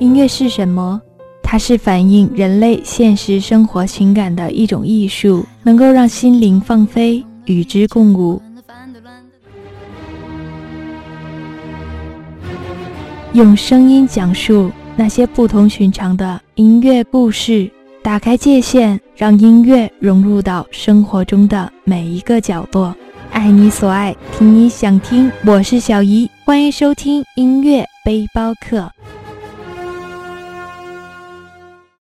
音乐是什么？它是反映人类现实生活情感的一种艺术，能够让心灵放飞，与之共舞，用声音讲述那些不同寻常的音乐故事，打开界限，让音乐融入到生活中的每一个角落。爱你所爱，听你想听。我是小姨，欢迎收听音乐背包客。